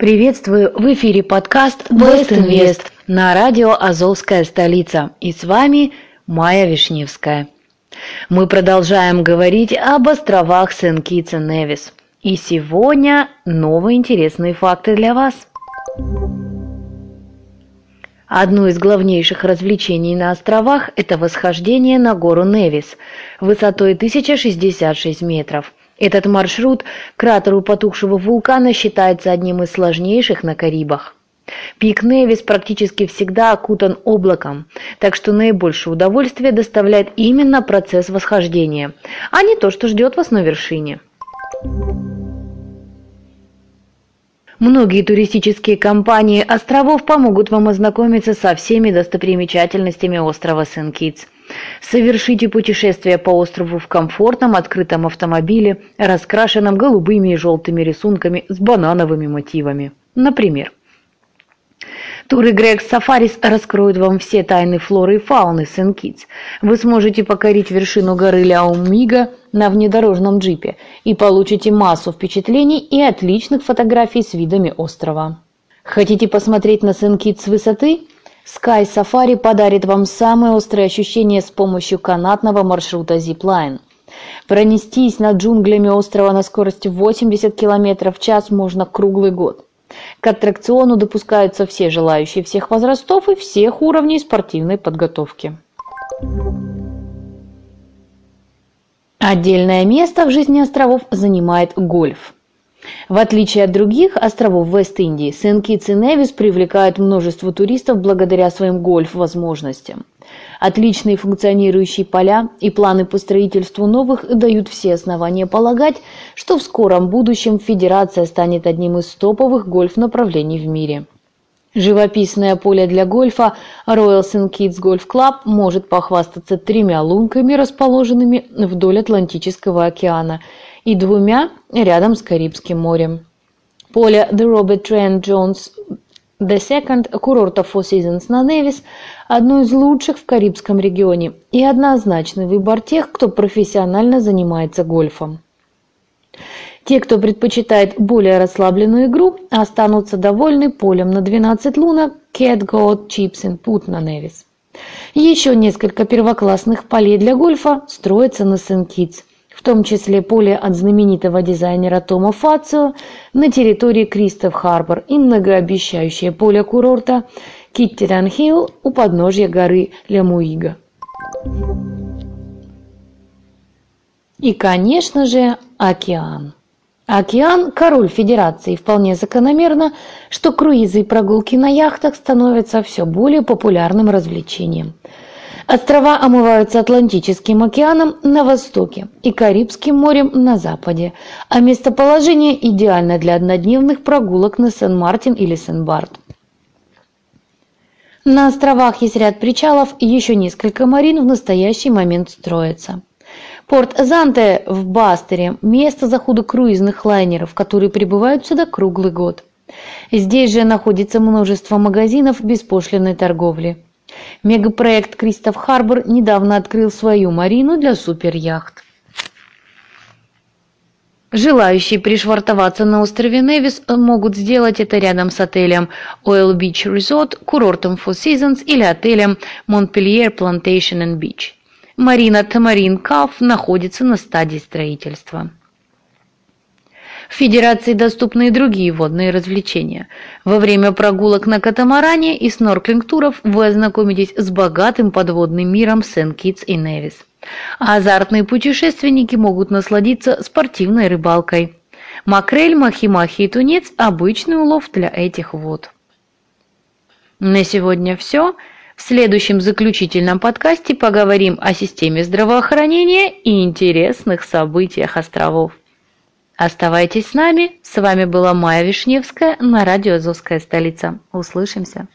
Приветствую! В эфире подкаст Best Invest на радио «Азовская столица». И с вами Майя Вишневская. Мы продолжаем говорить об островах Сен-Китс и Невис. И сегодня новые интересные факты для вас. Одно из главнейших развлечений на островах – это восхождение на гору Невис высотой 1066 метров. Этот маршрут к кратеру потухшего вулкана считается одним из сложнейших на Карибах. Пик Невис практически всегда окутан облаком, так что наибольшее удовольствие доставляет именно процесс восхождения, а не то, что ждет вас на вершине. Многие туристические компании островов помогут вам ознакомиться со всеми достопримечательностями острова Сен-Китс. Совершите путешествие по острову в комфортном открытом автомобиле, раскрашенном голубыми и желтыми рисунками с банановыми мотивами. Например, Туры Грег Сафарис раскроют вам все тайны флоры и фауны Сен-Китс. Вы сможете покорить вершину горы Ляумига на внедорожном джипе и получите массу впечатлений и отличных фотографий с видами острова. Хотите посмотреть на Сен-Китс с высоты? Sky Safari подарит вам самые острые ощущения с помощью канатного маршрута Zipline. Пронестись над джунглями острова на скорости 80 км в час можно круглый год. К аттракциону допускаются все желающие всех возрастов и всех уровней спортивной подготовки. Отдельное место в жизни островов занимает гольф. В отличие от других островов Вест-Индии, Сен-Китс и Невис привлекают множество туристов благодаря своим гольф-возможностям. Отличные функционирующие поля и планы по строительству новых дают все основания полагать, что в скором будущем Федерация станет одним из топовых гольф-направлений в мире. Живописное поле для гольфа Royal St. Kitts Golf Club может похвастаться тремя лунками, расположенными вдоль Атлантического океана, и двумя рядом с Карибским морем. Поле The Robert Trent Jones The Second курорта Four Seasons на Невис – одно из лучших в Карибском регионе и однозначный выбор тех, кто профессионально занимается гольфом. Те, кто предпочитает более расслабленную игру, останутся довольны полем на 12 лунок Cat Goat Chips and Put на Невис. Еще несколько первоклассных полей для гольфа строятся на Сен-Китс, в том числе поле от знаменитого дизайнера Тома Фацио на территории Кристоф Харбор и многообещающее поле курорта Киттиран Хилл у подножья горы Лямуига. И, конечно же, океан. Океан – король Федерации, вполне закономерно, что круизы и прогулки на яхтах становятся все более популярным развлечением – Острова омываются Атлантическим океаном на востоке и Карибским морем на западе, а местоположение идеально для однодневных прогулок на Сен-Мартин или Сен-Барт. На островах есть ряд причалов, и еще несколько марин в настоящий момент строятся. Порт Занте в Бастере – место захода круизных лайнеров, которые прибывают сюда круглый год. Здесь же находится множество магазинов беспошлиной торговли. Мегапроект Кристоф Харбор недавно открыл свою марину для суперяхт. Желающие пришвартоваться на острове Невис могут сделать это рядом с отелем Oil Beach Resort, курортом Four Seasons или отелем Montpellier Plantation and Beach. Марина Тамарин Каф находится на стадии строительства. В Федерации доступны и другие водные развлечения. Во время прогулок на катамаране и снорклинг-туров вы ознакомитесь с богатым подводным миром Сен-Китс и Невис. Азартные путешественники могут насладиться спортивной рыбалкой. Макрель, махи-махи и тунец – обычный улов для этих вод. На сегодня все. В следующем заключительном подкасте поговорим о системе здравоохранения и интересных событиях островов. Оставайтесь с нами. С вами была Майя Вишневская на радио «Азовская столица». Услышимся.